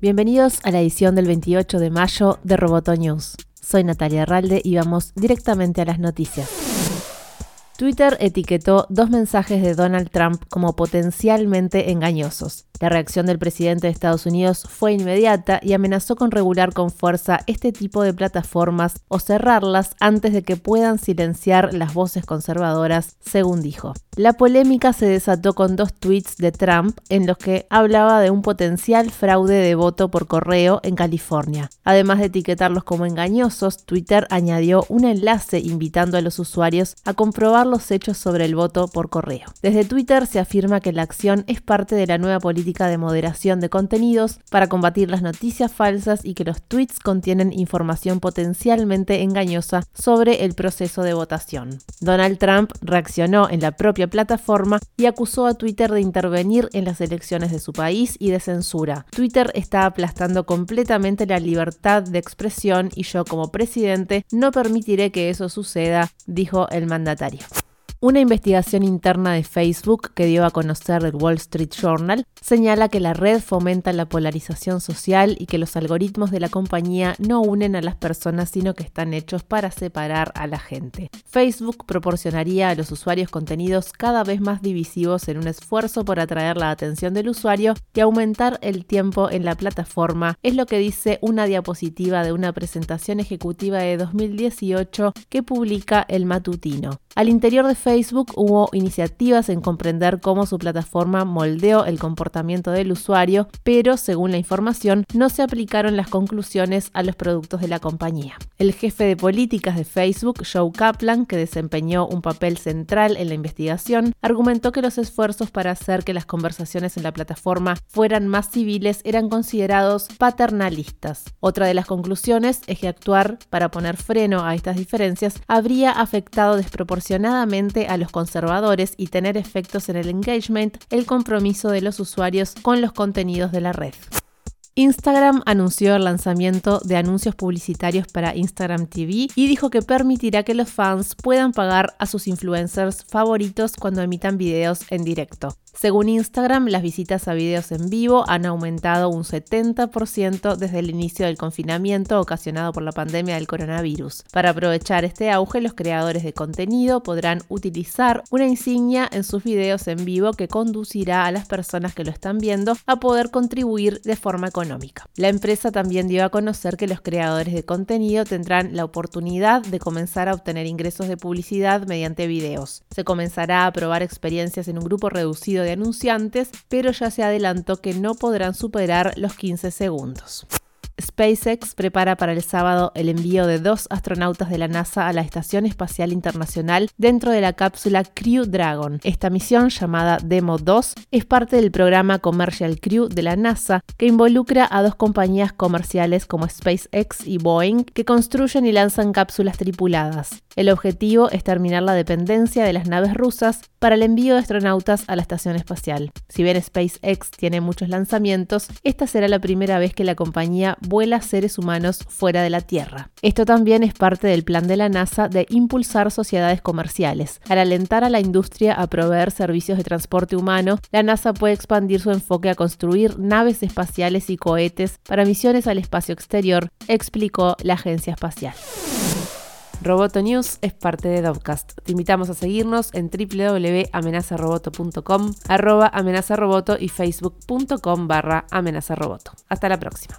Bienvenidos a la edición del 28 de mayo de Roboto News. Soy Natalia Ralde y vamos directamente a las noticias. Twitter etiquetó dos mensajes de Donald Trump como potencialmente engañosos. La reacción del presidente de Estados Unidos fue inmediata y amenazó con regular con fuerza este tipo de plataformas o cerrarlas antes de que puedan silenciar las voces conservadoras, según dijo. La polémica se desató con dos tweets de Trump en los que hablaba de un potencial fraude de voto por correo en California. Además de etiquetarlos como engañosos, Twitter añadió un enlace invitando a los usuarios a comprobar los hechos sobre el voto por correo. Desde Twitter se afirma que la acción es parte de la nueva política de moderación de contenidos para combatir las noticias falsas y que los tweets contienen información potencialmente engañosa sobre el proceso de votación. Donald Trump reaccionó en la propia plataforma y acusó a Twitter de intervenir en las elecciones de su país y de censura. Twitter está aplastando completamente la libertad de expresión y yo como presidente no permitiré que eso suceda, dijo el mandatario. Una investigación interna de Facebook que dio a conocer el Wall Street Journal señala que la red fomenta la polarización social y que los algoritmos de la compañía no unen a las personas sino que están hechos para separar a la gente. Facebook proporcionaría a los usuarios contenidos cada vez más divisivos en un esfuerzo por atraer la atención del usuario y aumentar el tiempo en la plataforma, es lo que dice una diapositiva de una presentación ejecutiva de 2018 que publica el matutino. Al interior de Facebook hubo iniciativas en comprender cómo su plataforma moldeó el comportamiento del usuario, pero según la información no se aplicaron las conclusiones a los productos de la compañía. El jefe de políticas de Facebook, Joe Kaplan, que desempeñó un papel central en la investigación, argumentó que los esfuerzos para hacer que las conversaciones en la plataforma fueran más civiles eran considerados paternalistas. Otra de las conclusiones es que actuar para poner freno a estas diferencias habría afectado desproporcionadamente a los conservadores y tener efectos en el engagement, el compromiso de los usuarios con los contenidos de la red. Instagram anunció el lanzamiento de anuncios publicitarios para Instagram TV y dijo que permitirá que los fans puedan pagar a sus influencers favoritos cuando emitan videos en directo. Según Instagram, las visitas a videos en vivo han aumentado un 70% desde el inicio del confinamiento ocasionado por la pandemia del coronavirus. Para aprovechar este auge, los creadores de contenido podrán utilizar una insignia en sus videos en vivo que conducirá a las personas que lo están viendo a poder contribuir de forma. La empresa también dio a conocer que los creadores de contenido tendrán la oportunidad de comenzar a obtener ingresos de publicidad mediante videos. Se comenzará a probar experiencias en un grupo reducido de anunciantes, pero ya se adelantó que no podrán superar los 15 segundos. SpaceX prepara para el sábado el envío de dos astronautas de la NASA a la Estación Espacial Internacional dentro de la cápsula Crew Dragon. Esta misión, llamada Demo 2, es parte del programa Commercial Crew de la NASA que involucra a dos compañías comerciales como SpaceX y Boeing que construyen y lanzan cápsulas tripuladas. El objetivo es terminar la dependencia de las naves rusas para el envío de astronautas a la estación espacial. Si bien SpaceX tiene muchos lanzamientos, esta será la primera vez que la compañía vuela seres humanos fuera de la Tierra. Esto también es parte del plan de la NASA de impulsar sociedades comerciales. Al alentar a la industria a proveer servicios de transporte humano, la NASA puede expandir su enfoque a construir naves espaciales y cohetes para misiones al espacio exterior, explicó la agencia espacial. Roboto News es parte de Dovcast. Te invitamos a seguirnos en www.amenazaroboto.com, arroba amenazaroboto y facebook.com barra amenazaroboto. Hasta la próxima.